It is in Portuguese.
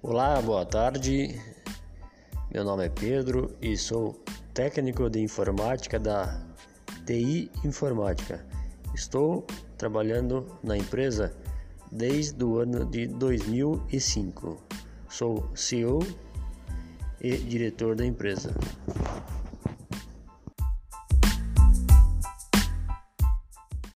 Olá, boa tarde. Meu nome é Pedro e sou técnico de informática da TI Informática. Estou trabalhando na empresa desde o ano de 2005. Sou CEO e diretor da empresa.